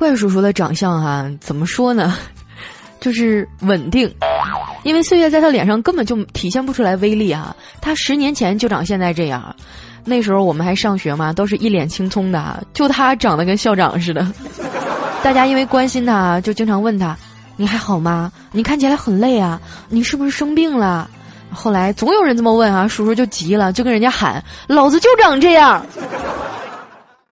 怪叔叔的长相啊，怎么说呢？就是稳定。因为岁月在他脸上根本就体现不出来威力啊。他十年前就长现在这样，那时候我们还上学嘛，都是一脸青葱的。就他长得跟校长似的，大家因为关心他就经常问他：‘你还好吗？你看起来很累啊，你是不是生病了？’后来总有人这么问啊，叔叔就急了，就跟人家喊：‘老子就长这样。’